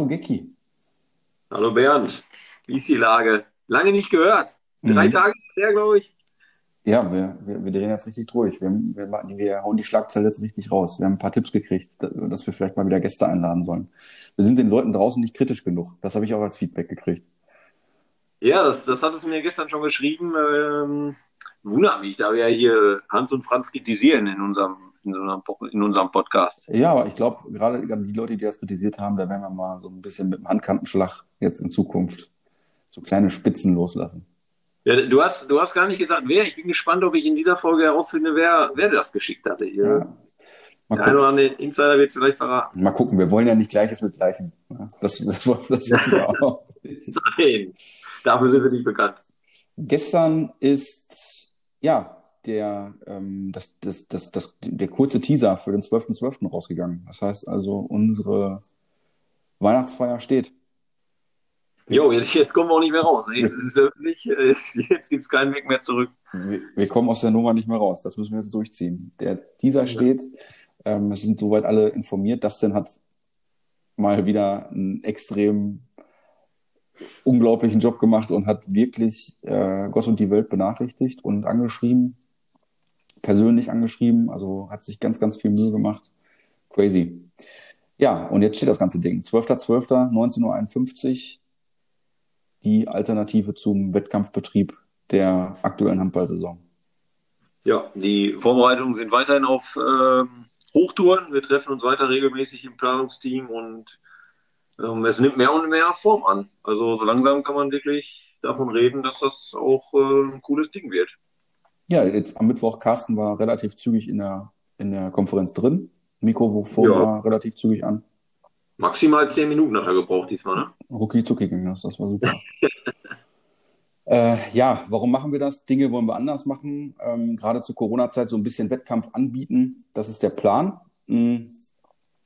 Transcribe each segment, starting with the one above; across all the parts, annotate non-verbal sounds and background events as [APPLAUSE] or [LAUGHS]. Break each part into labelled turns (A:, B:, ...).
A: Hallo Gecki.
B: Hallo Bernd, wie ist die Lage? Lange nicht gehört. Drei
A: Mhm.
B: Tage her, glaube ich.
A: Ja, wir, wir, wir drehen jetzt richtig durch. Wir, wir, wir hauen die Schlagzeile jetzt richtig raus. Wir haben ein paar Tipps gekriegt, da- dass wir vielleicht mal wieder Gäste einladen sollen. Wir sind den Leuten draußen nicht kritisch genug. Das habe ich auch als Feedback gekriegt.
B: Ja, das, das hattest du mir gestern schon geschrieben. Ähm, wundert mich, da wir ja hier Hans und Franz kritisieren in unserem, in unserem, Po- in unserem Podcast.
A: Ja, aber ich glaube, gerade die Leute, die das kritisiert haben, da werden wir mal so ein bisschen mit dem Handkantenschlag jetzt in Zukunft so kleine Spitzen loslassen.
B: Ja, du hast, du hast gar nicht gesagt, wer. Ich bin gespannt, ob ich in dieser Folge herausfinde, wer, wer das geschickt hatte hier.
A: Ja. Mal
B: Der eine oder andere Insider wird es vielleicht verraten.
A: Mal gucken, wir wollen ja nicht Gleiches mit Gleichem. Das, das, wollen- das wollen wir [LAUGHS] auch.
B: Nein, dafür sind wir nicht bekannt.
A: Gestern ist ja der, ähm, das, das, das, das, der kurze Teaser für den 12.12. rausgegangen. Das heißt also, unsere Weihnachtsfeier steht.
B: Jo, jetzt, jetzt kommen wir auch nicht mehr raus. [LAUGHS] Jetzt ist es öffentlich, äh, jetzt gibt es keinen Weg mehr zurück.
A: Wir, wir kommen aus der Nummer nicht mehr raus. Das müssen wir jetzt durchziehen. Der Teaser steht. Ähm, es sind soweit alle informiert. Dustin hat mal wieder einen extrem unglaublichen Job gemacht und hat wirklich äh, Gott und die Welt benachrichtigt und angeschrieben, persönlich angeschrieben, also hat sich ganz, ganz viel Mühe gemacht. Crazy. Ja, und jetzt steht das ganze Ding. 12.12., 19.51 Uhr, die Alternative zum Wettkampfbetrieb der aktuellen Handballsaison.
B: Ja, die Vorbereitungen sind weiterhin auf ähm, Hochtouren. Wir treffen uns weiter regelmäßig im Planungsteam und ähm, es nimmt mehr und mehr Form an. Also so langsam kann man wirklich davon reden, dass das auch äh, ein cooles Ding wird.
A: Ja, jetzt am Mittwoch, Carsten war relativ zügig in der, in der Konferenz drin. Mikrofon
B: Ja.
A: war relativ zügig an.
B: Maximal zehn Minuten hat er gebraucht diesmal, ne?
A: Rucki zucki ging das, das war super. [LAUGHS] äh, ja, warum machen wir das? Dinge wollen wir anders machen. Ähm, gerade zur Corona-Zeit so ein bisschen Wettkampf anbieten. Das ist der Plan. Mm.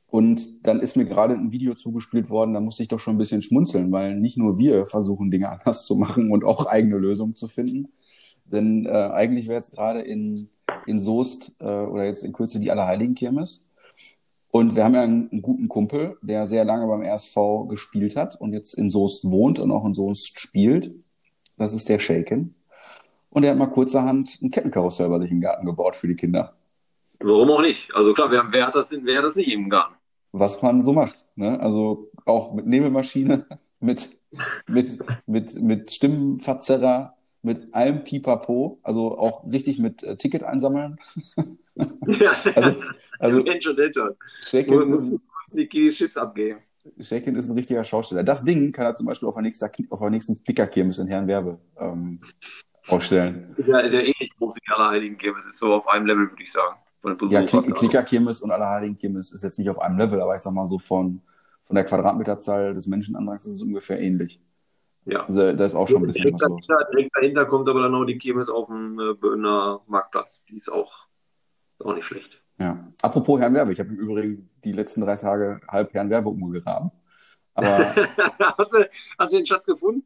A: Und dann ist mir gerade ein Video zugespielt worden, da musste ich doch schon ein bisschen schmunzeln, weil nicht nur wir versuchen, Dinge [LAUGHS] anders zu machen und auch eigene Lösungen zu finden. Denn äh, eigentlich wäre jetzt gerade in, in Soest äh, oder jetzt in Kürze die Allerheiligenkirmes. Und wir haben ja einen, einen guten Kumpel, der sehr lange beim RSV gespielt hat und jetzt in Soest wohnt und auch in Soest spielt. Das ist der Shaken. Und er hat mal kurzerhand ein Kettenkarussell bei sich im Garten gebaut für die Kinder.
B: Warum auch nicht? Also klar, wer, wer hat das, wer hat das nicht im Garten?
A: Was man so macht. Ne? Also auch mit Nebelmaschine, [LAUGHS] mit, mit, mit, mit Stimmenverzerrer, mit allem Pipapo. Also auch richtig mit äh, Ticket einsammeln. [LAUGHS] Also, also
B: Mensch und Mensch.
A: Shaken
B: Muss
A: ist,
B: muss die Kiddies Shits abgeben.
A: Shaken ist ein richtiger Schausteller. Das Ding kann er zum Beispiel auf der nächsten, auf der nächsten Klickerkirmes in Herrenwerbe ähm, ausstellen.
B: Ist ja, ist ja ähnlich groß wie Allerheiligen Es ist so auf einem Level, würde ich sagen.
A: Ja, Klick. Klickerkirmes und Allerheiligenkirmes ist jetzt nicht auf einem Level, aber ich sag mal so von, von der Quadratmeterzahl des Menschenandrangs ist es ungefähr ähnlich.
B: Ja.
A: Also da ist auch schon ein bisschen
B: direkt,
A: was los.
B: dahinter, direkt dahinter kommt aber dann auch die Kirmes auf dem äh, Böhner Marktplatz. Die ist auch, ist auch nicht schlecht.
A: Ja. Apropos Herrenwerbe, ich habe im Übrigen die letzten drei Tage halb Herrenwerbe umgegraben. Aber, [LAUGHS]
B: hast, du, hast du den Schatz gefunden?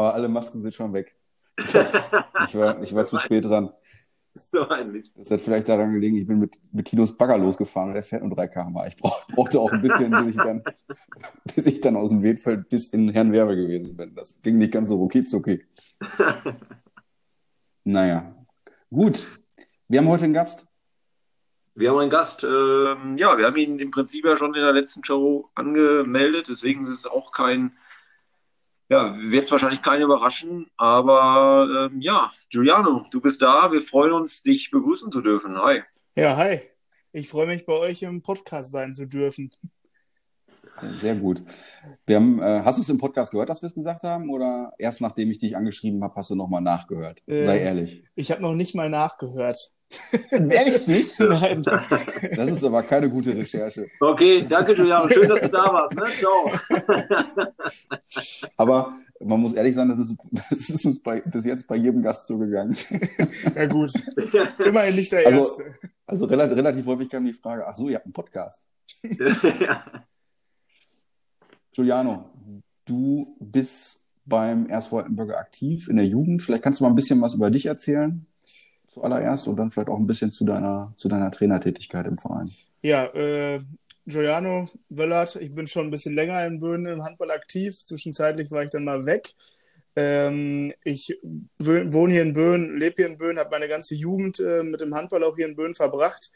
A: aber alle Masken sind schon weg. Ich war, ich war zu spät dran.
B: So ein Mist.
A: Das hat vielleicht daran gelegen, ich bin mit, mit Tinos Bagger losgefahren und der fährt nur 3 km Ich brauch, brauchte auch ein bisschen, bis ich dann, [LAUGHS] bis ich dann aus dem Wedfeld bis in Herrenwerbe gewesen bin. Das ging nicht ganz so rucki zucki. [LAUGHS] Naja, gut. Wir haben heute einen Gast.
B: Wir haben einen Gast. Ähm, ja, wir haben ihn im Prinzip ja schon in der letzten Show angemeldet. Deswegen ist es auch kein, ja, wird es wahrscheinlich keinen überraschen. Aber ähm, ja, Giuliano, du bist da. Wir freuen uns, dich begrüßen zu dürfen. Hi.
C: Ja, hi. Ich freue mich, bei euch im Podcast sein zu dürfen.
A: Sehr gut. Wir haben, äh, hast du es im Podcast gehört, dass wir es gesagt haben? Oder erst nachdem ich dich angeschrieben habe, hast du nochmal nachgehört?
C: Äh,
A: Sei ehrlich.
C: Ich habe noch nicht mal nachgehört.
A: Ehrlich nicht? [LAUGHS]
C: Nein.
A: Das ist aber keine gute Recherche.
B: Okay, danke, Giuliano. Schön, dass du da warst. Ne? Ciao. [LAUGHS]
A: Aber man muss ehrlich sein, das ist, das ist uns bei, bis jetzt bei jedem Gast so gegangen.
C: Ja gut. [LAUGHS] Immerhin nicht der
A: Also-
C: Erste.
A: Also relativ, relativ häufig kam die Frage, ach so, ihr habt einen Podcast.
B: ja.
A: Giuliano, du bist beim RSV aktiv in der Jugend. Vielleicht kannst du mal ein bisschen was über dich erzählen zuallererst und dann vielleicht auch ein bisschen zu deiner, zu deiner Trainertätigkeit im Verein.
C: Ja, äh, Giuliano Wöllert. Ich bin schon ein bisschen länger in Böhnen im Handball aktiv. Zwischenzeitlich war ich dann mal weg. Ähm, ich wohne hier in Böhnen, lebe hier in Böhnen, habe meine ganze Jugend äh, mit dem Handball auch hier in Böhnen verbracht,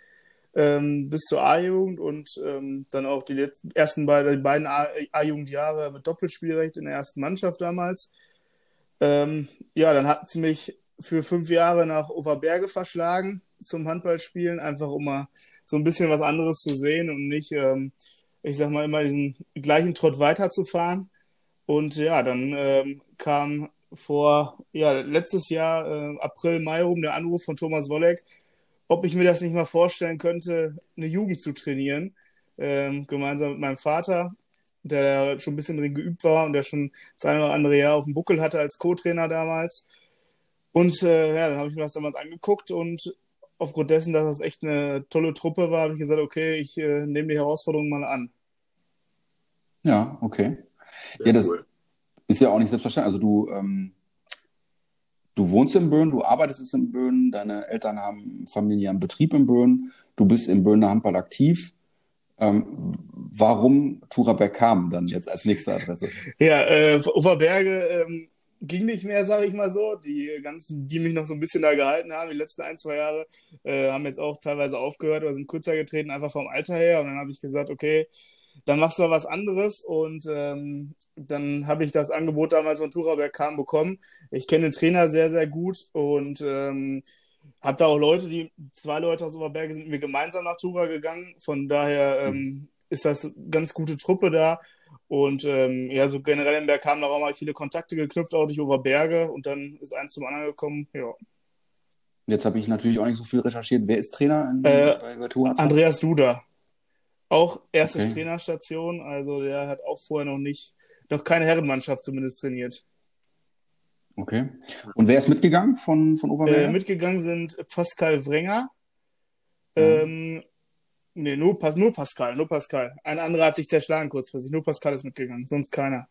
C: ähm, bis zur A-Jugend und ähm, dann auch die letzten, ersten beiden, beiden A-Jugendjahre mit Doppelspielrecht in der ersten Mannschaft damals. Ähm, ja, dann hatten sie mich für fünf Jahre nach Oberberge verschlagen zum Handballspielen, einfach um mal so ein bisschen was anderes zu sehen und nicht, ähm, ich sag mal, immer diesen gleichen Trott weiterzufahren. Und ja, dann ähm, kam vor, ja, letztes Jahr, äh, April, Mai rum, der Anruf von Thomas Wolleck, ob ich mir das nicht mal vorstellen könnte, eine Jugend zu trainieren, ähm, gemeinsam mit meinem Vater, der schon ein bisschen drin geübt war und der schon das eine oder andere Jahr auf dem Buckel hatte als Co-Trainer damals. Und äh, ja, dann habe ich mir das damals angeguckt und aufgrund dessen, dass das echt eine tolle Truppe war, habe ich gesagt, okay, ich äh, nehme die Herausforderung mal an.
A: Ja, okay. Sehr ja, das cool. ist ja auch nicht selbstverständlich. Also du, ähm, du wohnst in Böen, du arbeitest in Böen, deine Eltern haben familiären Betrieb in Böen, du bist im Böhner Handball aktiv. Ähm, warum Turaberg kam dann jetzt als nächste Adresse?
C: Ja, äh, Oberberge ähm, ging nicht mehr, sage ich mal so. Die ganzen, die mich noch so ein bisschen da gehalten haben, die letzten ein, zwei Jahre, äh, haben jetzt auch teilweise aufgehört oder sind kürzer getreten, einfach vom Alter her. Und dann habe ich gesagt, okay, dann machst du mal was anderes. Und ähm, dann habe ich das Angebot damals von Turaberg kam bekommen. Ich kenne den Trainer sehr, sehr gut und ähm, habe da auch Leute, die, zwei Leute aus Oberberge sind mit mir gemeinsam nach Tura gegangen. Von daher ähm, ist das eine ganz gute Truppe da. Und ähm, ja, so generell in Berg haben da auch mal viele Kontakte geknüpft, auch durch Oberberge. Und dann ist eins zum anderen gekommen, ja.
A: Jetzt habe ich natürlich auch nicht so viel recherchiert. Wer ist Trainer
C: in, äh, bei, bei Tura? Andreas Duda. Auch erste okay. Trainerstation, also der hat auch vorher noch nicht, noch keine Herrenmannschaft zumindest trainiert.
A: Okay. Und wer ist mitgegangen von, von Oberberge?
C: Äh, mitgegangen sind Pascal Wrenger, mhm. ähm, Nee, nur, nur Pascal, nur Pascal. Ein anderer hat sich zerschlagen kurzfristig. Nur Pascal ist mitgegangen, sonst keiner.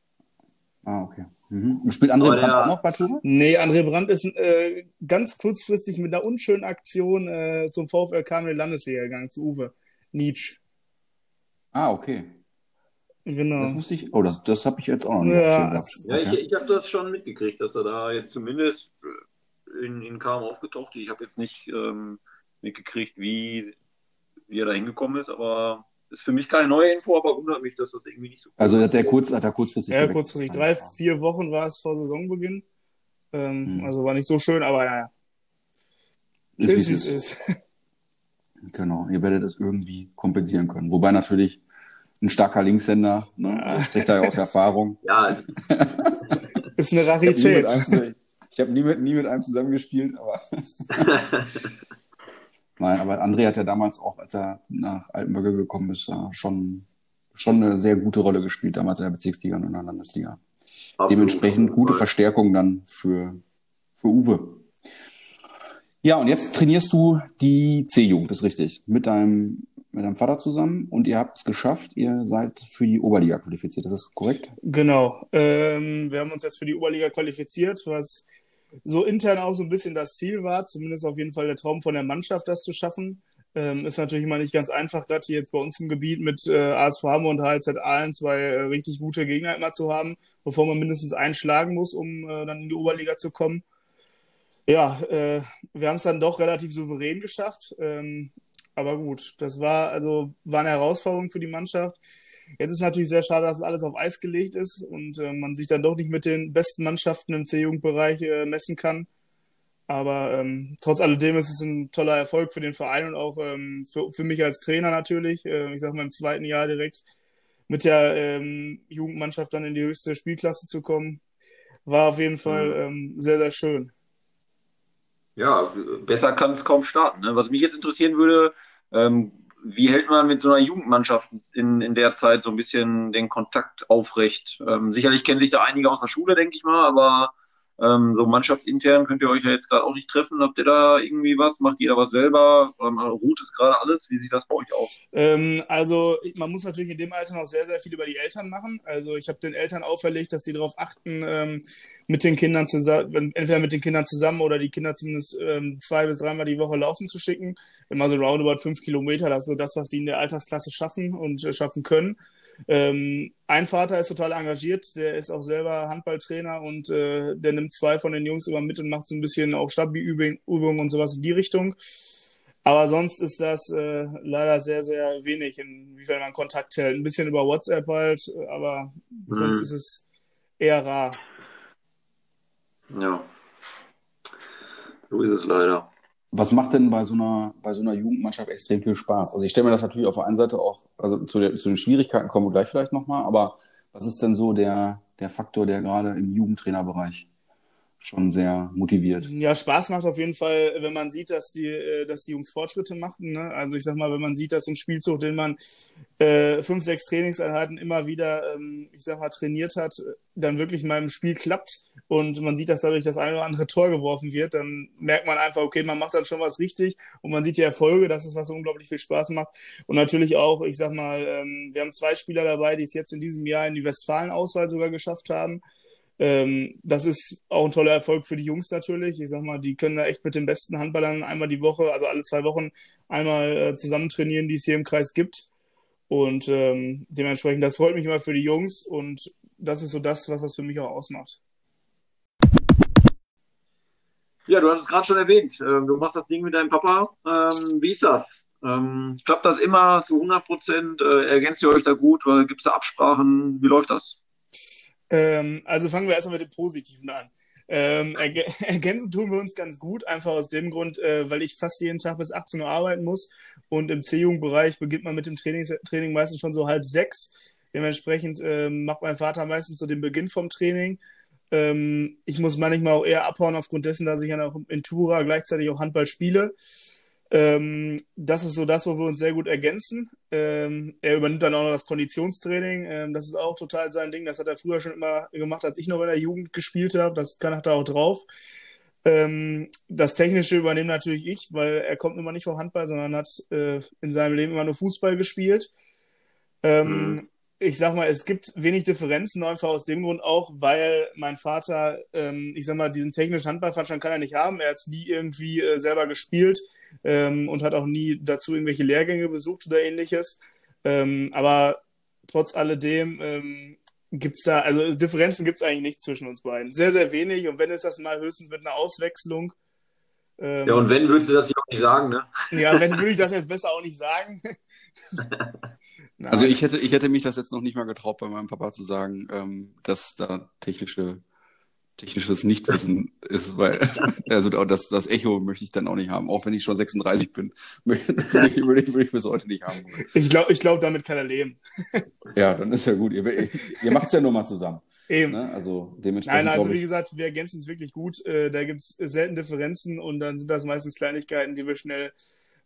A: Ah, okay. Mhm. Spielt André Brandt ja. auch noch bei Tore?
C: Nee, André Brandt ist äh, ganz kurzfristig mit einer unschönen Aktion äh, zum VfL kam in die Landesliga gegangen, zu Uwe. Nietzsche.
A: Ah, okay.
C: Genau.
A: Das musste ich, oh, das, das habe ich jetzt auch noch nicht.
B: Ja, ja ich, ich habe das schon mitgekriegt, dass er da jetzt zumindest in, in Kam aufgetaucht ist. Ich habe jetzt nicht ähm, mitgekriegt, wie wie er da hingekommen ist, aber ist für mich keine neue Info, aber wundert mich, dass das irgendwie nicht so.
A: Also hat er kurz, hat er kurzfristig.
C: Ja, kurzfristig. Drei, vier Wochen war es vor Saisonbeginn. Ähm, hm. Also war nicht so schön, aber ja.
A: Ist, ist wie es ist. Genau, ihr werdet das irgendwie kompensieren können. Wobei natürlich ein starker Linkshänder, ne? Ja. spricht da ja aus Erfahrung. [LAUGHS]
B: Ja. [LAUGHS]
C: ist eine Rarität.
A: Ich habe nie, mit, nie mit einem zusammengespielt, aber. [LAUGHS] Nein, aber André hat ja damals auch, als er nach Altenbürger gekommen ist, schon, schon eine sehr gute Rolle gespielt, damals in der Bezirksliga und in der Landesliga. Absolut. Dementsprechend gute Verstärkung dann für, für Uwe. Ja, und jetzt trainierst du die C-Jugend, ist richtig, mit deinem, mit deinem Vater zusammen und ihr habt es geschafft, ihr seid für die Oberliga qualifiziert, ist das korrekt?
C: Genau, ähm, wir haben uns jetzt für die Oberliga qualifiziert, was so intern auch so ein bisschen das Ziel war, zumindest auf jeden Fall der Traum von der Mannschaft, das zu schaffen. Ähm, ist natürlich immer nicht ganz einfach, gerade hier jetzt bei uns im Gebiet mit äh, ASV Hammer und HLZ Aalen zwei äh, richtig gute Gegner immer zu haben, bevor man mindestens einschlagen muss, um äh, dann in die Oberliga zu kommen. Ja, äh, wir haben es dann doch relativ souverän geschafft. Ähm, aber gut, das war also war eine Herausforderung für die Mannschaft. Jetzt ist natürlich sehr schade, dass alles auf Eis gelegt ist und äh, man sich dann doch nicht mit den besten Mannschaften im C-Jugendbereich äh, messen kann. Aber ähm, trotz alledem ist es ein toller Erfolg für den Verein und auch ähm, für, für mich als Trainer natürlich. Äh, ich sage mal im zweiten Jahr direkt mit der ähm, Jugendmannschaft dann in die höchste Spielklasse zu kommen, war auf jeden Fall mhm. ähm, sehr, sehr schön.
B: Ja, besser kann es kaum starten. Ne? Was mich jetzt interessieren würde, ähm, wie hält man mit so einer Jugendmannschaft in, in der Zeit so ein bisschen den Kontakt aufrecht? Ähm, sicherlich kennen sich da einige aus der Schule, denke ich mal, aber Ähm, so mannschaftsintern könnt ihr euch ja jetzt gerade auch nicht treffen. Habt ihr da irgendwie was? Macht jeder was selber? Ähm, ruht es gerade alles? Wie sieht das bei euch aus?
C: Ähm, also man muss natürlich in dem Alter noch sehr, sehr viel über die Eltern machen. Also ich habe den Eltern auferlegt, dass sie darauf achten, ähm, mit den Kindern zusammen, entweder mit den Kindern zusammen oder die Kinder zumindest ähm, zwei bis dreimal die Woche laufen zu schicken. Immer so roundabout fünf Kilometer, das ist so das, was sie in der Altersklasse schaffen und äh, schaffen können. Ähm, ein Vater ist total engagiert, der ist auch selber Handballtrainer und äh, der nimmt zwei von den Jungs immer mit und macht so ein bisschen auch Stabi-Übungen und sowas in die Richtung. Aber sonst ist das äh, leider sehr, sehr wenig, inwiefern man Kontakt hält. Ein bisschen über WhatsApp halt, aber mhm. sonst ist es eher rar.
B: Ja. So ist es leider.
A: Was macht denn bei so einer, bei so einer Jugendmannschaft extrem viel Spaß? Also ich stelle mir das natürlich auf der einen Seite auch, also zu, der, zu den Schwierigkeiten kommen wir gleich vielleicht nochmal, aber was ist denn so der, der Faktor, der gerade im Jugendtrainerbereich schon sehr motiviert.
C: Ja, Spaß macht auf jeden Fall, wenn man sieht, dass die, äh, dass die Jungs Fortschritte machen. Ne? Also ich sag mal, wenn man sieht, dass ein Spielzug, den man äh, fünf, sechs Trainingseinheiten immer wieder, ähm, ich sag mal, trainiert hat, dann wirklich mal im Spiel klappt und man sieht, dass dadurch das eine oder andere Tor geworfen wird, dann merkt man einfach, okay, man macht dann schon was richtig und man sieht die Erfolge, das ist was unglaublich viel Spaß macht. Und natürlich auch, ich sag mal, ähm, wir haben zwei Spieler dabei, die es jetzt in diesem Jahr in die Westfalen-Auswahl sogar geschafft haben. Ähm, das ist auch ein toller Erfolg für die Jungs natürlich. Ich sag mal, die können da echt mit den besten Handballern einmal die Woche, also alle zwei Wochen, einmal äh, zusammen trainieren, die es hier im Kreis gibt. Und ähm, dementsprechend, das freut mich immer für die Jungs und das ist so das, was was für mich auch ausmacht.
B: Ja, du hattest es gerade schon erwähnt. Ähm, du machst das Ding mit deinem Papa. Ähm, wie ist das? Ähm, klappt das immer zu 100 Prozent? Äh, ergänzt ihr euch da gut? Gibt es da Absprachen? Wie läuft das?
C: Ähm, also fangen wir erstmal mit dem Positiven an. Ähm, erg [LAUGHS] ergänzen tun wir uns ganz gut, einfach aus dem Grund, äh, weil ich fast jeden Tag bis 18 Uhr arbeiten muss und im C-Jugendbereich beginnt man mit dem Training, Training meistens schon so halb sechs. Dementsprechend äh, macht mein Vater meistens so den Beginn vom Training. Ähm, ich muss manchmal auch eher abhauen aufgrund dessen, dass ich ja noch in Tura gleichzeitig auch Handball spiele. Ähm, das ist so das, wo wir uns sehr gut ergänzen. Ähm, er übernimmt dann auch noch das Konditionstraining. Ähm, das ist auch total sein Ding. Das hat er früher schon immer gemacht, als ich noch in der Jugend gespielt habe. Das kann er auch drauf. Ähm, das Technische übernehme natürlich ich, weil er kommt immer nicht vom Handball, sondern hat äh, in seinem Leben immer nur Fußball gespielt. Ähm, mhm. Ich sag mal, es gibt wenig Differenzen, einfach aus dem Grund auch, weil mein Vater, ähm, ich sag mal, diesen technischen Handballverstand kann er nicht haben. Er hat es nie irgendwie äh, selber gespielt ähm, und hat auch nie dazu irgendwelche Lehrgänge besucht oder ähnliches. Ähm, aber trotz alledem ähm, gibt es da, also Differenzen gibt es eigentlich nicht zwischen uns beiden. Sehr, sehr wenig und wenn ist das mal höchstens mit einer Auswechslung.
B: Ähm, ja, und wenn, würdest du das hier auch nicht sagen, ne?
C: Ja, wenn, würde ich das jetzt besser auch nicht sagen. [LAUGHS]
A: also ich hätte, ich hätte mich das jetzt noch nicht mal getraut, bei meinem Papa zu sagen, ähm, dass da technische technisches Nichtwissen ist, weil [LAUGHS] also das, das Echo möchte ich dann auch nicht haben, auch wenn ich schon 36 bin, [LAUGHS] würde ich, würde ich, würde ich bis heute nicht haben.
C: Ich glaube, ich glaub, damit kann er leben. [LAUGHS]
A: ja, dann ist ja gut. Ihr, ihr macht es ja nur mal zusammen.
C: Eben. Ne? Also dementsprechend. Nein, also wie gesagt, wir ergänzen es wirklich gut. Äh, da gibt es selten Differenzen und dann sind das meistens Kleinigkeiten, die wir schnell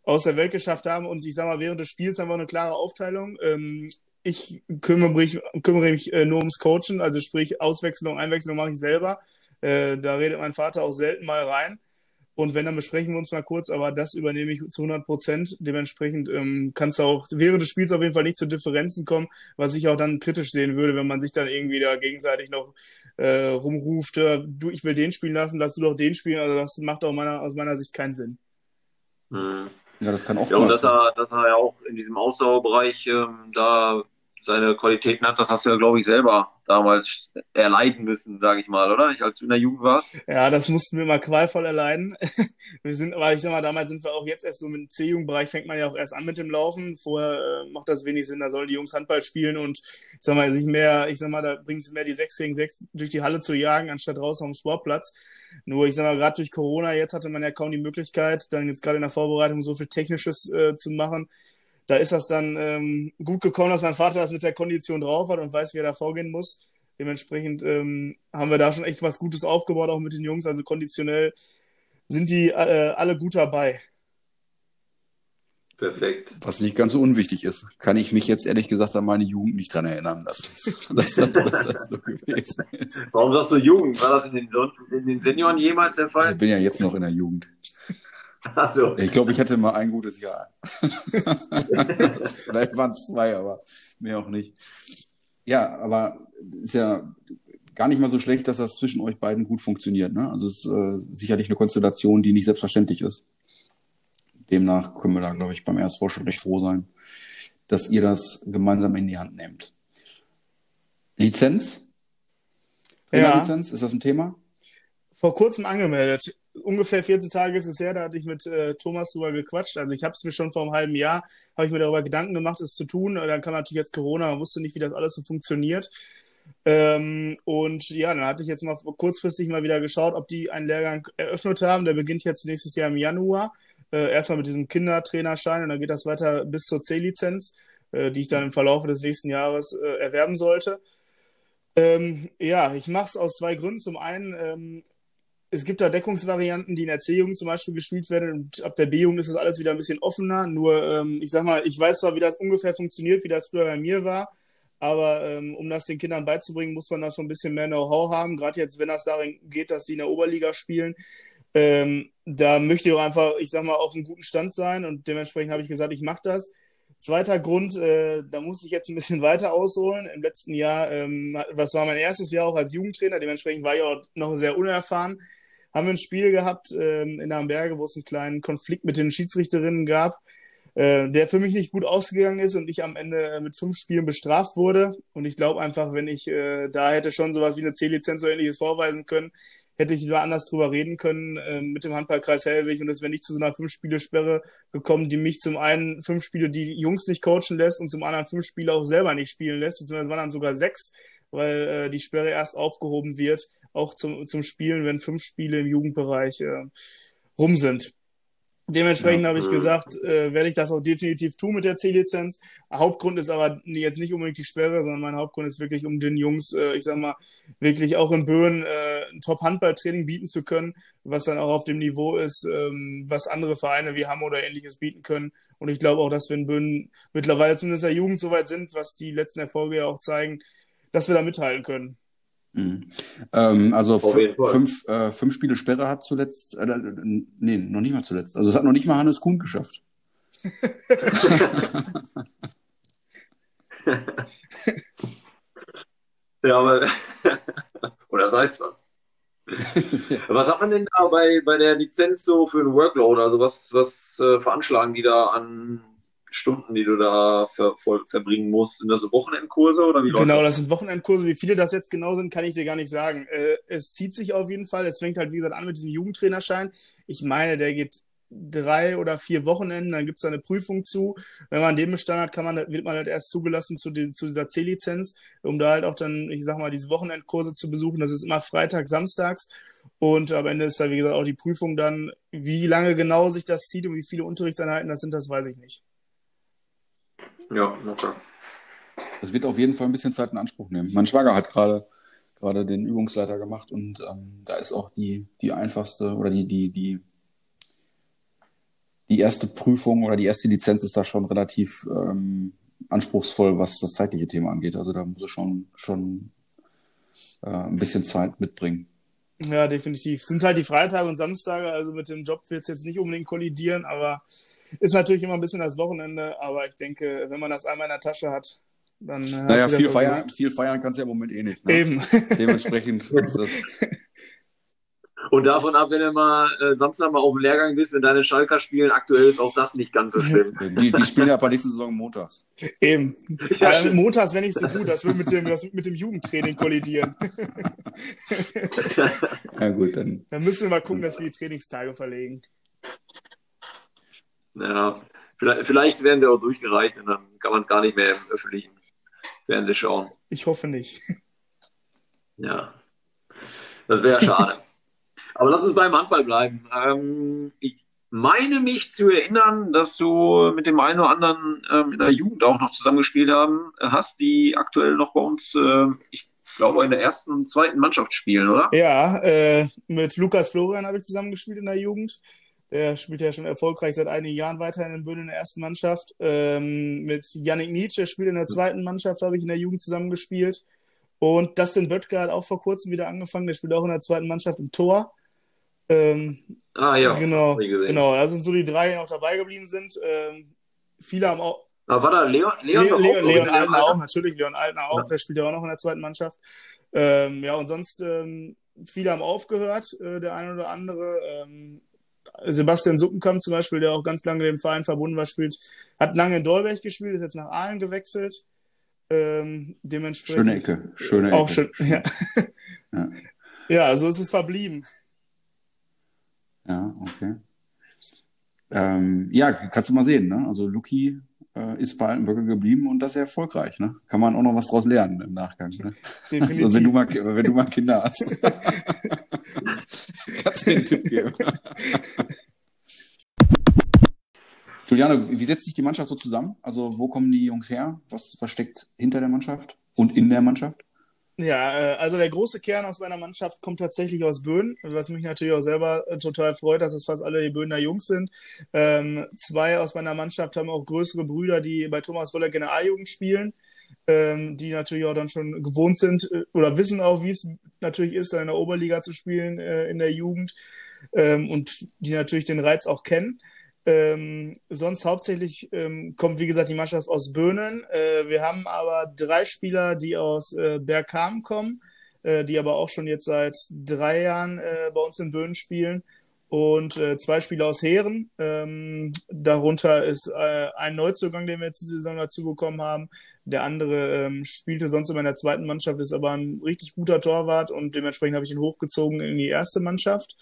C: aus der Welt geschafft haben. Und ich sag mal, während des Spiels haben wir eine klare Aufteilung. Ähm, ich kümmere mich, kümmere mich äh, nur ums Coachen, also sprich Auswechslung, Einwechslung mache ich selber. Äh, da redet mein Vater auch selten mal rein. Und wenn, dann besprechen wir uns mal kurz, aber das übernehme ich zu 100 Prozent. Dementsprechend ähm, kann es auch während des Spiels auf jeden Fall nicht zu Differenzen kommen, was ich auch dann kritisch sehen würde, wenn man sich dann irgendwie da gegenseitig noch äh, rumruft, äh, du, ich will den spielen lassen, lass du doch den spielen. Also das macht auch meiner, aus meiner Sicht keinen Sinn.
B: Mhm. Ja, das kann auch. Ja, und dass er, dass er ja auch in diesem Ausdauerbereich ähm, da seine Qualitäten hat, das hast du ja, glaube ich, selber damals erleiden müssen, sage ich mal, oder? Ich, als du in der Jugend warst.
C: Ja, das mussten wir mal qualvoll erleiden. [LAUGHS] wir sind, aber ich sag mal, damals sind wir auch jetzt erst so im C-Jugendbereich, fängt man ja auch erst an mit dem Laufen. Vorher äh, macht das wenig Sinn, da sollen die Jungs Handball spielen und ich sag mal, sich mehr, ich sag mal, da bringt es mehr die 6 gegen 6 durch die Halle zu jagen, anstatt draußen auf dem Sportplatz. Nur, ich sag mal, gerade durch Corona jetzt hatte man ja kaum die Möglichkeit, dann jetzt gerade in der Vorbereitung so viel Technisches äh, zu machen da ist das dann ähm, gut gekommen, dass mein Vater das mit der Kondition drauf hat und weiß, wie er da vorgehen muss. Dementsprechend ähm, haben wir da schon echt was Gutes aufgebaut, auch mit den Jungs. Also konditionell sind die äh, alle gut dabei.
B: Perfekt.
A: Was nicht ganz so unwichtig ist. Kann ich mich jetzt ehrlich gesagt an meine Jugend nicht dran erinnern, dass, [LAUGHS] dass, dass, dass das so gewesen ist.
B: Warum sagst du Jugend? War das in den, in den Senioren jemals der Fall?
A: Ich bin ja jetzt noch in der Jugend.
B: So.
A: Ich glaube, ich hatte mal ein gutes Jahr. [LAUGHS] Vielleicht waren es zwei, aber mehr auch nicht. Ja, aber ist ja gar nicht mal so schlecht, dass das zwischen euch beiden gut funktioniert. Ne? Also es ist äh, sicherlich eine Konstellation, die nicht selbstverständlich ist. Demnach können wir da, glaube ich, beim ersten schon recht froh sein, dass ihr das gemeinsam in die Hand nehmt. Lizenz?
C: Ja.
A: Lizenz, ist das ein Thema?
C: Vor kurzem angemeldet. Ungefähr 14 Tage ist es her, da hatte ich mit äh, Thomas drüber gequatscht. Also ich habe es mir schon vor einem halben Jahr, habe ich mir darüber Gedanken gemacht, es zu tun. Dann kam natürlich jetzt Corona, man wusste nicht, wie das alles so funktioniert. Ähm, und ja, dann hatte ich jetzt mal kurzfristig mal wieder geschaut, ob die einen Lehrgang eröffnet haben. Der beginnt jetzt nächstes Jahr im Januar. Äh, erstmal mit diesem Kindertrainerschein und dann geht das weiter bis zur C-Lizenz, äh, die ich dann im Verlauf des nächsten Jahres äh, erwerben sollte. Ähm, ja, ich mache es aus zwei Gründen. Zum einen, ähm, es gibt da Deckungsvarianten, die in der C-Jugend zum Beispiel gespielt werden und ab der B-Jugend ist das alles wieder ein bisschen offener. Nur, ähm, ich sag mal, ich weiß zwar, wie das ungefähr funktioniert, wie das früher bei mir war, aber ähm, um das den Kindern beizubringen, muss man da schon ein bisschen mehr Know-how haben. Gerade jetzt, wenn das darin geht, dass sie in der Oberliga spielen. Ähm, da möchte ich auch einfach, ich sag mal, auf einem guten Stand sein und dementsprechend habe ich gesagt, ich mache das. Zweiter Grund, äh, da muss ich jetzt ein bisschen weiter ausholen. Im letzten Jahr, ähm, das war mein erstes Jahr auch als Jugendtrainer, dementsprechend war ich auch noch sehr unerfahren. Haben wir ein Spiel gehabt ähm, in Amberge, wo es einen kleinen Konflikt mit den Schiedsrichterinnen gab äh, der für mich nicht gut ausgegangen ist und ich am Ende äh, mit fünf Spielen bestraft wurde. Und ich glaube einfach, wenn ich äh, da hätte schon sowas wie eine C-Lizenz oder ähnliches vorweisen können, hätte ich da anders drüber reden können äh, mit dem Handballkreis Hellwig und es wäre nicht zu so einer Fünf-Spiele-Sperre gekommen, die mich zum einen fünf Spiele die Jungs nicht coachen lässt und zum anderen fünf Spiele auch selber nicht spielen lässt, beziehungsweise waren dann sogar sechs, weil äh, die Sperre erst aufgehoben wird, auch zum, zum Spielen, wenn fünf Spiele im Jugendbereich äh, rum sind. Dementsprechend ja. habe ich gesagt, äh, werde ich das auch definitiv tun mit der C-Lizenz. Hauptgrund ist aber jetzt nicht unbedingt die Sperre, sondern mein Hauptgrund ist wirklich, um den Jungs, äh, ich sag mal, wirklich auch in Böen äh, ein Top-Handball-Training bieten zu können, was dann auch auf dem Niveau ist, ähm, was andere Vereine wie Hamm oder ähnliches bieten können. Und ich glaube auch, dass wir in Böen mittlerweile zumindest in der Jugend so weit sind, was die letzten Erfolge ja auch zeigen, dass wir da mithalten können.
A: Mhm. Ähm, also fünf, äh, fünf Spiele Sperre hat zuletzt, äh, nee, noch nicht mal zuletzt. Also es hat noch nicht mal Hannes Kuhn geschafft. [LAUGHS]
B: ja, aber [LAUGHS] oder das heißt was. [LAUGHS] was hat man denn da bei, bei der Lizenz so für ein Workload? Also was, was äh, veranschlagen die da an Stunden, die du da ver, ver, verbringen musst. Sind das so Wochenendkurse oder wie
C: läuft Genau, das sind Wochenendkurse. Wie viele das jetzt genau sind, kann ich dir gar nicht sagen. Äh, es zieht sich auf jeden Fall. Es fängt halt, wie gesagt, an mit diesem Jugendtrainerschein. Ich meine, der geht drei oder vier Wochenenden, dann gibt es da eine Prüfung zu. Wenn man den bestanden hat, kann man, wird man halt erst zugelassen zu, die, zu dieser C-Lizenz, um da halt auch dann, ich sag mal, diese Wochenendkurse zu besuchen. Das ist immer Freitag, Samstags. Und am Ende ist da, wie gesagt, auch die Prüfung dann. Wie lange genau sich das zieht und wie viele Unterrichtseinheiten das sind, das weiß ich nicht.
B: Ja, locker.
A: Das wird auf jeden Fall ein bisschen Zeit in Anspruch nehmen. Mein Schwager hat gerade gerade den Übungsleiter gemacht und ähm, da ist auch die, die einfachste oder die, die, die, die erste Prüfung oder die erste Lizenz ist da schon relativ ähm, anspruchsvoll, was das zeitliche Thema angeht. Also da muss er schon, schon äh, ein bisschen Zeit mitbringen.
C: Ja, definitiv. Es sind halt die Freitage und Samstage, also mit dem Job wird es jetzt nicht unbedingt kollidieren, aber ist natürlich immer ein bisschen das Wochenende, aber ich denke, wenn man das einmal in der Tasche hat, dann. Äh,
A: naja, viel feiern, viel feiern kannst du ja im Moment eh nicht. Ne?
C: Eben.
A: Dementsprechend [LAUGHS] ist das.
B: Und davon ab, wenn du mal äh, Samstag mal auf dem Lehrgang bist, wenn deine Schalker spielen, aktuell ist auch das nicht ganz so schlimm. [LAUGHS]
A: Die, die spielen ja bei nächsten Saison montags.
C: Eben. Ja, äh, montags wäre nicht so gut, das würde mit dem, das mit dem Jugendtraining kollidieren. [LAUGHS]
A: ja, gut, dann.
C: Dann müssen wir mal gucken, dass wir die Trainingstage verlegen.
B: Ja, vielleicht, vielleicht werden sie auch durchgereicht und dann kann man es gar nicht mehr im öffentlichen Fernsehen schauen.
C: Ich hoffe nicht.
B: Ja, das wäre schade. [LAUGHS] Aber lass uns beim Handball bleiben. Ähm, ich meine mich zu erinnern, dass du mit dem einen oder anderen ähm, in der Jugend auch noch zusammengespielt haben, hast, die aktuell noch bei uns, äh, ich glaube, in der ersten und zweiten Mannschaft spielen, oder?
C: Ja, äh, mit Lukas Florian habe ich zusammengespielt in der Jugend. Der spielt ja schon erfolgreich seit einigen Jahren weiterhin in Böhnen in der ersten Mannschaft. Ähm, mit Yannick Nietzsche spielt in der zweiten Mannschaft, habe ich in der Jugend zusammengespielt. Und Dustin Böttger hat auch vor kurzem wieder angefangen. Der spielt auch in der zweiten Mannschaft im Tor. Ähm,
B: ah ja,
C: genau, genau. Da sind so die drei, die noch dabei geblieben sind. Ähm, viele haben auch.
B: Aber war da Leon? Leon,
C: Leon, Leon, Leon Altner auch, natürlich. Leon Altner auch. Ja. Der spielt ja auch noch in der zweiten Mannschaft. Ähm, ja, und sonst ähm, viele haben aufgehört, äh, der eine oder andere. Ähm, Sebastian Suppenkamp zum Beispiel, der auch ganz lange dem Verein verbunden war, spielt, hat lange in Dolberg gespielt, ist jetzt nach Aalen gewechselt. Ähm, dementsprechend.
A: Schöne Ecke, schöne Ecke.
C: Auch schön, [LAUGHS] ja. ja. ja, so ist es verblieben.
A: Ja, okay. Ähm, ja, kannst du mal sehen, ne? Also Luki äh, ist bei Altenböcke geblieben und das sehr erfolgreich, ne? Kann man auch noch was draus lernen im Nachgang, ne? Also wenn du mal, wenn du mal Kinder hast. [LAUGHS] kannst du den Tipp geben. Juliane, wie setzt sich die Mannschaft so zusammen? Also wo kommen die Jungs her? Was, was steckt hinter der Mannschaft und in der Mannschaft?
C: Ja, äh, also der große Kern aus meiner Mannschaft kommt tatsächlich aus Böhnen, was mich natürlich auch selber äh, total freut, dass es fast alle die Böhner Jungs sind. Ähm, zwei aus meiner Mannschaft haben auch größere Brüder, die bei Thomas Woller A-Jugend spielen, ähm, die natürlich auch dann schon gewohnt sind äh, oder wissen auch, wie es natürlich ist, dann in der Oberliga zu spielen äh, in der Jugend ähm, und die natürlich den Reiz auch kennen. Ähm, sonst hauptsächlich ähm, kommt, wie gesagt, die Mannschaft aus Böhnen. Äh, wir haben aber drei Spieler, die aus äh, Bergham kommen, äh, die aber auch schon jetzt seit drei Jahren äh, bei uns in Böhnen spielen. Und äh, zwei Spieler aus Heeren. Ähm, darunter ist äh, ein Neuzugang, den wir jetzt diese Saison dazu bekommen haben. Der andere ähm, spielte sonst immer in der zweiten Mannschaft, ist aber ein richtig guter Torwart und dementsprechend habe ich ihn hochgezogen in die erste Mannschaft.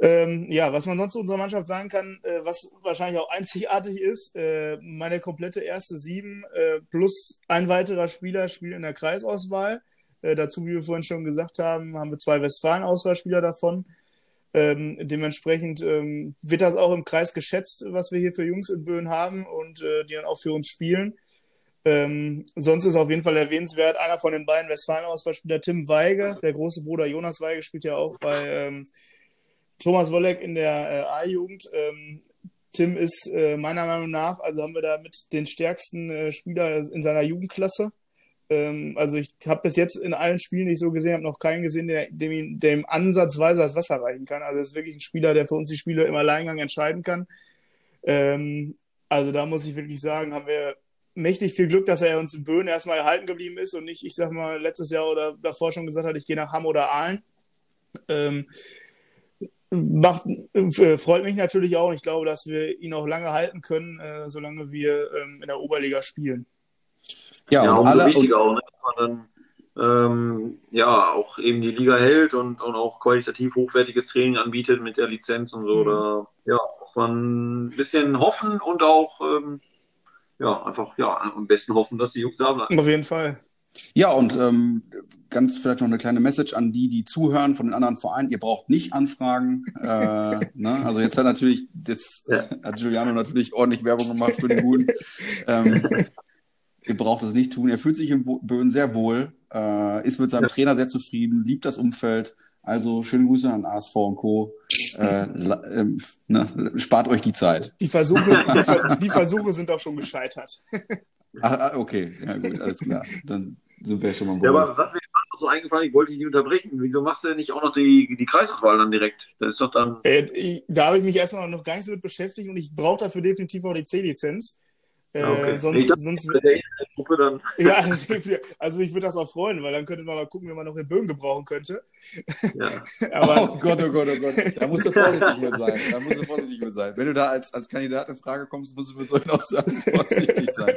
C: Ähm, ja, was man sonst zu unserer Mannschaft sagen kann, äh, was wahrscheinlich auch einzigartig ist, äh, meine komplette erste Sieben äh, plus ein weiterer Spieler spielt in der Kreisauswahl. Äh, dazu, wie wir vorhin schon gesagt haben, haben wir zwei Westfalen-Auswahlspieler davon. Ähm, dementsprechend ähm, wird das auch im Kreis geschätzt, was wir hier für Jungs in Böen haben und äh, die dann auch für uns spielen. Ähm, sonst ist auf jeden Fall erwähnenswert, einer von den beiden Westfalen-Auswahlspieler, Tim Weige, der große Bruder Jonas Weige, spielt ja auch bei ähm, Thomas Wolleck in der äh, A-Jugend. Ähm, Tim ist äh, meiner Meinung nach, also haben wir da mit den stärksten äh, Spieler in seiner Jugendklasse. Ähm, also ich habe bis jetzt in allen Spielen, die ich so gesehen habe, noch keinen gesehen, der dem, dem ansatzweise das Wasser reichen kann. Also ist wirklich ein Spieler, der für uns die Spiele im Alleingang entscheiden kann. Ähm, also da muss ich wirklich sagen, haben wir mächtig viel Glück, dass er uns in Böen erstmal erhalten geblieben ist und nicht, ich sag mal, letztes Jahr oder davor schon gesagt hat, ich gehe nach Hamm oder Aalen. Ähm, macht, äh, freut mich natürlich auch. Ich glaube, dass wir ihn auch lange halten können, äh, solange wir ähm, in der Oberliga spielen.
B: Ja, ja und umso wichtiger auch, ne, dass man dann ähm, ja auch eben die Liga hält und, und auch qualitativ hochwertiges Training anbietet mit der Lizenz und so. Mhm. Da ja, muss man ein bisschen hoffen und auch ähm, ja, einfach ja, am besten hoffen, dass die Jungs da bleiben.
C: Auf jeden Fall.
A: Ja, und ähm, ganz vielleicht noch eine kleine Message an die, die zuhören von den anderen Vereinen. Ihr braucht nicht anfragen. äh, [LAUGHS] ne? Also jetzt hat natürlich, jetzt ja. hat Giuliano natürlich ordentlich Werbung gemacht für den Guten. ähm, ihr braucht es nicht tun. Er fühlt sich im Böen sehr wohl, äh, ist mit seinem ja. Trainer sehr zufrieden, liebt das Umfeld. Also schöne Grüße an ASV und Co. Äh, äh, ne, spart euch die Zeit.
C: Die Versuche, die, [LAUGHS] die Versuche sind auch schon gescheitert.
A: Ach, okay, ja gut, alles klar. Dann sind wir schon mal
B: Ja, aber was mir so eingefallen, ich wollte dich nicht unterbrechen. Wieso machst du denn nicht auch noch die, die Kreisauswahl dann direkt? Das ist doch dann.
C: Äh, da habe ich mich erstmal noch gar nicht so mit beschäftigt und ich brauche dafür definitiv auch die C-Lizenz. Äh, ah, okay. sonst, nee, sonst, Gruppe dann. [LAUGHS] Ja, also ich würde das auch freuen, weil dann könnte man mal gucken, wie man noch den Bögen gebrauchen könnte.
A: Ja. [LAUGHS] Aber, oh Gott, oh Gott, oh Gott. Da musst du vorsichtig mit sein. Da musst du vorsichtig mit sein. Wenn du da als, als Kandidat in Frage kommst, musst du mit solchen Aussagen [LAUGHS] vorsichtig sein.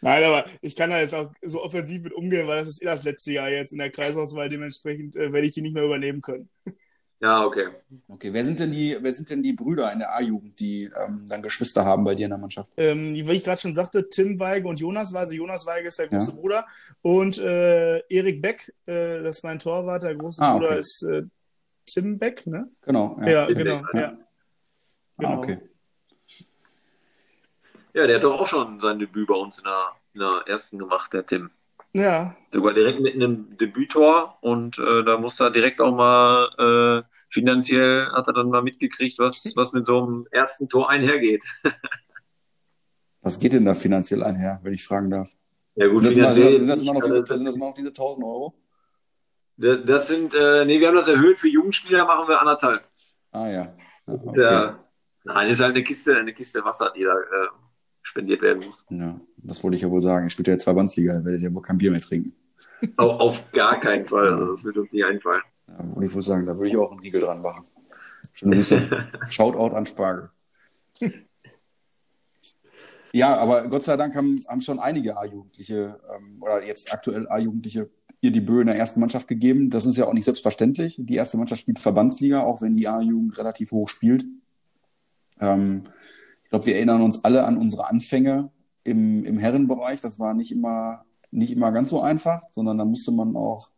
C: Nein, aber ich kann da jetzt auch so offensiv mit umgehen, weil das ist eh das letzte Jahr jetzt in der Kreisauswahl. Dementsprechend äh, werde ich die nicht mehr übernehmen können.
B: Ja, okay.
A: Okay, wer sind denn die, wer sind denn die Brüder in der A-Jugend, die ähm, dann Geschwister haben bei dir in der Mannschaft?
C: Ähm, wie ich gerade schon sagte, Tim Weige und Jonas Weige. Jonas Weige ist der große ja. Bruder. Und äh, Erik Beck, äh, das ist mein Torwart, der große ah, Bruder ist äh, Tim Beck, ne?
A: Genau.
C: Ja, ja genau. Ja. ja.
A: Ah, genau. Ah, okay.
B: Ja, der hat doch auch schon sein Debüt bei uns in der, in der ersten gemacht, der Tim.
C: Ja.
B: Sogar direkt mit einem Debütor und äh, da muss er direkt auch mal äh, finanziell hat er dann mal mitgekriegt, was, was mit so einem ersten Tor einhergeht. [LAUGHS]
A: Was geht denn da finanziell einher, wenn ich fragen darf?
B: Ja gut,
A: Sind das,
B: finanziell.
A: sind das, diese, sind das immer noch diese 1000 Euro?
B: das, das sind, äh, nee, wir haben das erhöht. Für Jugendspieler machen wir anderthalb.
A: Ah ja. ja
B: Und,
A: okay.
B: äh, nein, das ist halt eine Kiste, eine Kiste Wasser, die da äh, spendiert werden muss.
A: Ja, das wollte ich ja wohl sagen. Ich spiele ja jetzt Verbandsliga, dann werdet ihr wohl kein Bier mehr trinken.
B: Auf, auf gar keinen Fall. Also das wird uns nicht einfallen.
A: Ja, wollte ich wohl sagen, da würde ich auch einen Riegel dran machen. Schöne Grüße. [LAUGHS] Shoutout an Spargel. Ja, aber Gott sei Dank haben, haben schon einige A-Jugendliche ähm, oder jetzt aktuell A-Jugendliche ihr Debüt in der ersten Mannschaft gegeben. Das ist ja auch nicht selbstverständlich. Die erste Mannschaft spielt Verbandsliga, auch wenn die A-Jugend relativ hoch spielt. Ähm, ich glaube, wir erinnern uns alle an unsere Anfänge im, im Herrenbereich. Das war nicht immer, nicht immer ganz so einfach, sondern da musste man auch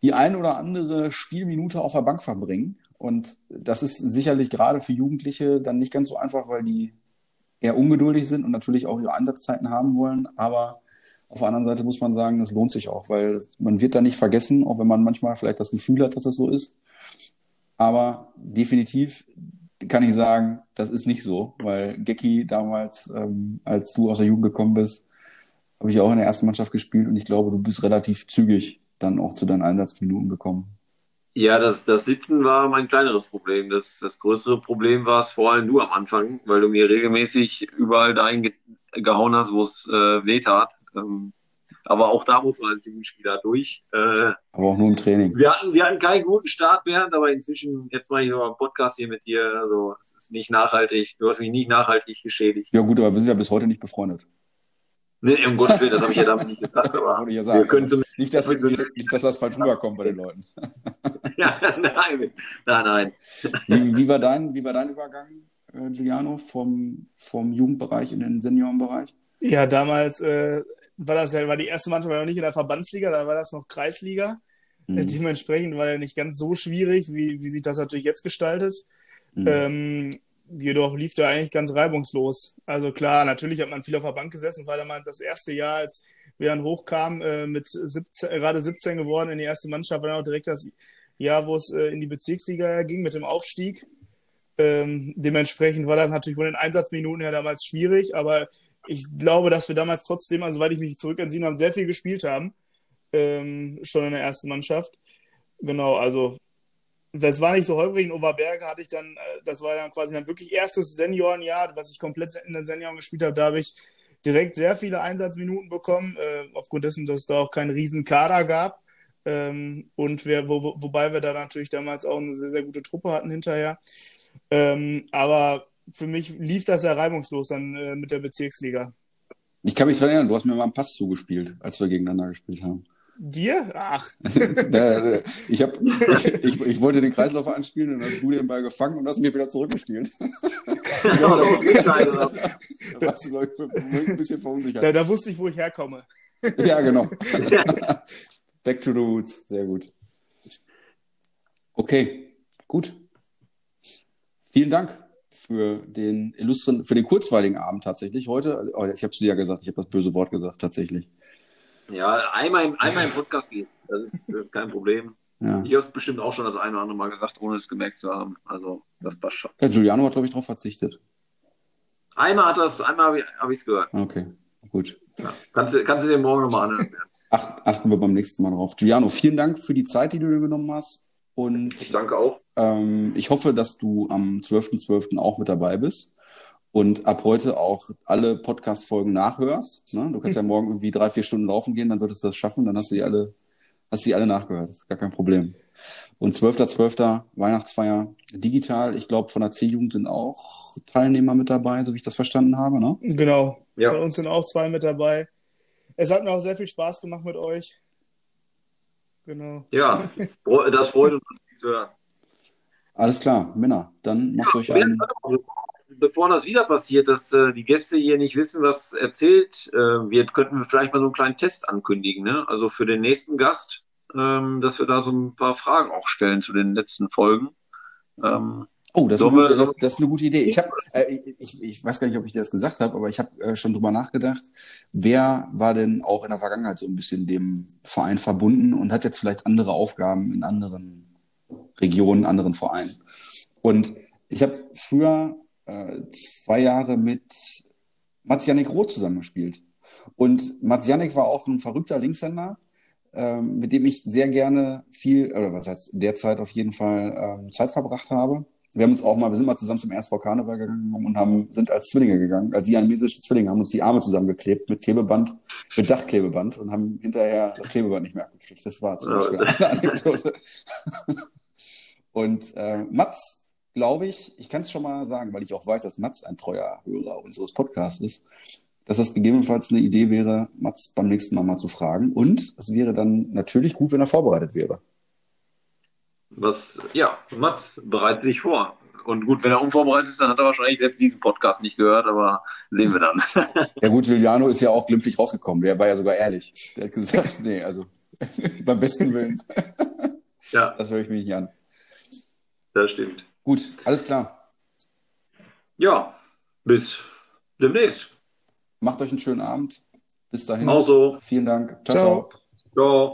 A: die ein oder andere Spielminute auf der Bank verbringen. Und das ist sicherlich gerade für Jugendliche dann nicht ganz so einfach, weil die eher ungeduldig sind und natürlich auch ihre Einsatzzeiten haben wollen. Aber auf der anderen Seite muss man sagen, das lohnt sich auch, weil man wird da nicht vergessen, auch wenn man manchmal vielleicht das Gefühl hat, dass es so ist. Aber definitiv kann ich sagen, das ist nicht so, weil Gecki damals, ähm, als du aus der Jugend gekommen bist, habe ich auch in der ersten Mannschaft gespielt und ich glaube, du bist relativ zügig dann auch zu deinen Einsatzminuten gekommen.
B: Ja, das, das Sitzen war mein kleineres Problem. Das, das größere Problem war es vor allem du am Anfang, weil du mir regelmäßig überall dahin ge gehauen hast, wo es äh, weh tat. Ähm, aber auch da muss man als Jugendspieler durch. Äh,
A: Aber auch nur im Training.
B: wir, hatten, wir hatten keinen guten Start, Bernd, aber inzwischen, jetzt mache ich noch einen Podcast hier mit dir. Also, es ist nicht nachhaltig. Du hast mich nicht nachhaltig geschädigt.
A: Ja gut, aber wir sind ja bis heute nicht befreundet.
B: Nee, um Gottes Willen, das habe ich ja damit nicht gesagt, aber [LAUGHS]
A: ich ja
B: wir
A: sagen.
B: können zumindest.
A: Nicht, dass, nicht, nicht, dass das falsch rüberkommt bei den Leuten. [LAUGHS]
B: Ja, nein, nein, nein.
A: Wie, wie, war, dein, wie war dein Übergang, äh, Giuliano, vom, vom Jugendbereich in den Seniorenbereich?
C: Ja, damals äh, war das ja, war die erste Mannschaft noch nicht in der Verbandsliga, da war das noch Kreisliga.
A: Mhm.
C: Äh, dementsprechend war ja nicht ganz so schwierig, wie, wie sich das natürlich jetzt gestaltet.
A: Mhm.
C: Ähm, jedoch lief der eigentlich ganz reibungslos. Also klar, natürlich hat man viel auf der Bank gesessen, weil mal das erste Jahr, als wir dann hochkamen, äh, mit 17, äh, gerade 17 geworden in die erste Mannschaft, war dann auch direkt das Jahr, wo es äh, in die Bezirksliga ging mit dem Aufstieg. Ähm, dementsprechend war das natürlich von den Einsatzminuten her damals schwierig, aber ich glaube, dass wir damals trotzdem, also soweit ich mich zurückentsinnen habe, sehr viel gespielt haben. Ähm, schon in der ersten Mannschaft. Genau, also das war nicht so holprig. In Oberberge hatte ich dann, äh, das war dann quasi mein wirklich erstes Seniorenjahr, was ich komplett in den Senioren gespielt habe. Da habe ich direkt sehr viele Einsatzminuten bekommen, äh, aufgrund dessen, dass es da auch keinen riesen Kader gab. Ähm, und wir, wo, wobei wir da natürlich damals auch eine sehr, sehr gute Truppe hatten hinterher. Ähm, aber für mich lief das sehr reibungslos dann äh, mit der Bezirksliga.
A: Ich kann mich daran erinnern, du hast mir mal einen Pass zugespielt, als wir gegeneinander gespielt haben.
C: Dir? Ach. [LAUGHS]
A: ich, hab, ich, ich, wollte den Kreislauf anspielen und dann hast du den Ball gefangen und hast mir wieder zurückgespielt. [LAUGHS] ja, da, [LAUGHS] da warst du, glaube ich, ein bisschen verunsichert.
C: Da, da wusste ich, wo ich herkomme.
A: ja, genau. Back to the roots. Sehr gut. Okay, gut. Vielen Dank für den illustren, für den kurzweiligen Abend tatsächlich heute. Oh, ich habe es dir ja gesagt, ich habe das böse Wort gesagt, tatsächlich.
B: Ja, einmal im, einmal im Podcast geht. Das ist, das ist kein Problem.
A: Ja.
B: Ich habe es bestimmt auch schon das eine oder andere Mal gesagt, ohne es gemerkt zu haben. Also, das passt schon.
A: Ja, Giuliano hat, glaube ich, darauf verzichtet.
B: Einmal hat das, einmal habe ich es hab gehört.
A: Okay, gut.
B: Ja. Kannst, du, kannst du dir morgen nochmal anhören.
A: Ach, achten wir beim nächsten Mal drauf. Giuliano, vielen Dank für die Zeit, die du dir genommen hast. Und
B: ich danke auch.
A: Ähm, ich hoffe, dass du am 12.12. .12. auch mit dabei bist und ab heute auch alle Podcast-Folgen nachhörst. Ne? Du kannst ja morgen irgendwie drei, vier Stunden laufen gehen, dann solltest du das schaffen, dann hast du die alle, hast du die alle nachgehört. Das ist gar kein Problem. Und 12.12. .12. Weihnachtsfeier digital. Ich glaube, von der C-Jugend sind auch Teilnehmer mit dabei, so wie ich das verstanden habe. Ne?
C: Genau.
B: Ja.
C: Von uns sind auch zwei mit dabei. Es hat mir auch sehr viel Spaß gemacht mit euch. Genau.
B: Ja, [LAUGHS] das freut uns zu hören.
A: Alles klar, Männer, dann macht
B: ja,
A: euch einen.
B: Bevor das wieder passiert, dass äh, die Gäste hier nicht wissen, was erzählt äh, wird, könnten wir vielleicht mal so einen kleinen Test ankündigen. Ne? Also für den nächsten Gast, ähm, dass wir da so ein paar Fragen auch stellen zu den letzten Folgen. Ähm,
A: Oh, das ist, eine gute, das, das ist eine gute Idee. Ich, hab, äh, ich, ich weiß gar nicht, ob ich das gesagt habe, aber ich habe äh, schon drüber nachgedacht, wer war denn auch in der Vergangenheit so ein bisschen dem Verein verbunden und hat jetzt vielleicht andere Aufgaben in anderen Regionen, anderen Vereinen. Und ich habe früher äh, zwei Jahre mit Mats Janik Roth zusammengespielt. Und Mats Janik war auch ein verrückter Linkshänder, ähm, mit dem ich sehr gerne viel, oder was heißt derzeit auf jeden Fall ähm, Zeit verbracht habe. Wir haben uns auch mal, wir sind mal zusammen zum RSV Karneval gegangen und haben, sind als Zwillinge gegangen, als siamesische Zwillinge, haben uns die Arme zusammengeklebt mit Klebeband, mit Dachklebeband und haben hinterher das Klebeband nicht mehr abgekriegt. Das war zum Beispiel eine Anekdote. [LAUGHS] Und äh, Mats, glaube ich, ich kann es schon mal sagen, weil ich auch weiß, dass Mats ein treuer Hörer unseres Podcasts ist, dass das gegebenenfalls eine Idee wäre, Mats beim nächsten Mal mal zu fragen. Und es wäre dann natürlich gut, wenn er vorbereitet wäre.
B: Was, ja, Mats, bereite dich vor. Und gut, wenn er unvorbereitet ist, dann hat er wahrscheinlich selbst diesen Podcast nicht gehört, aber sehen wir dann. [LAUGHS]
A: ja gut, Giuliano ist ja auch glimpflich rausgekommen. Der war ja sogar ehrlich. Der hat gesagt, nee, also [LAUGHS] beim besten Willen. ja. Das höre ich mich nicht an.
B: Das stimmt.
A: Gut, alles klar.
B: Ja, bis demnächst.
A: Macht euch einen schönen Abend. Bis dahin.
B: Auch so.
A: Vielen Dank. ciao. ciao. ciao.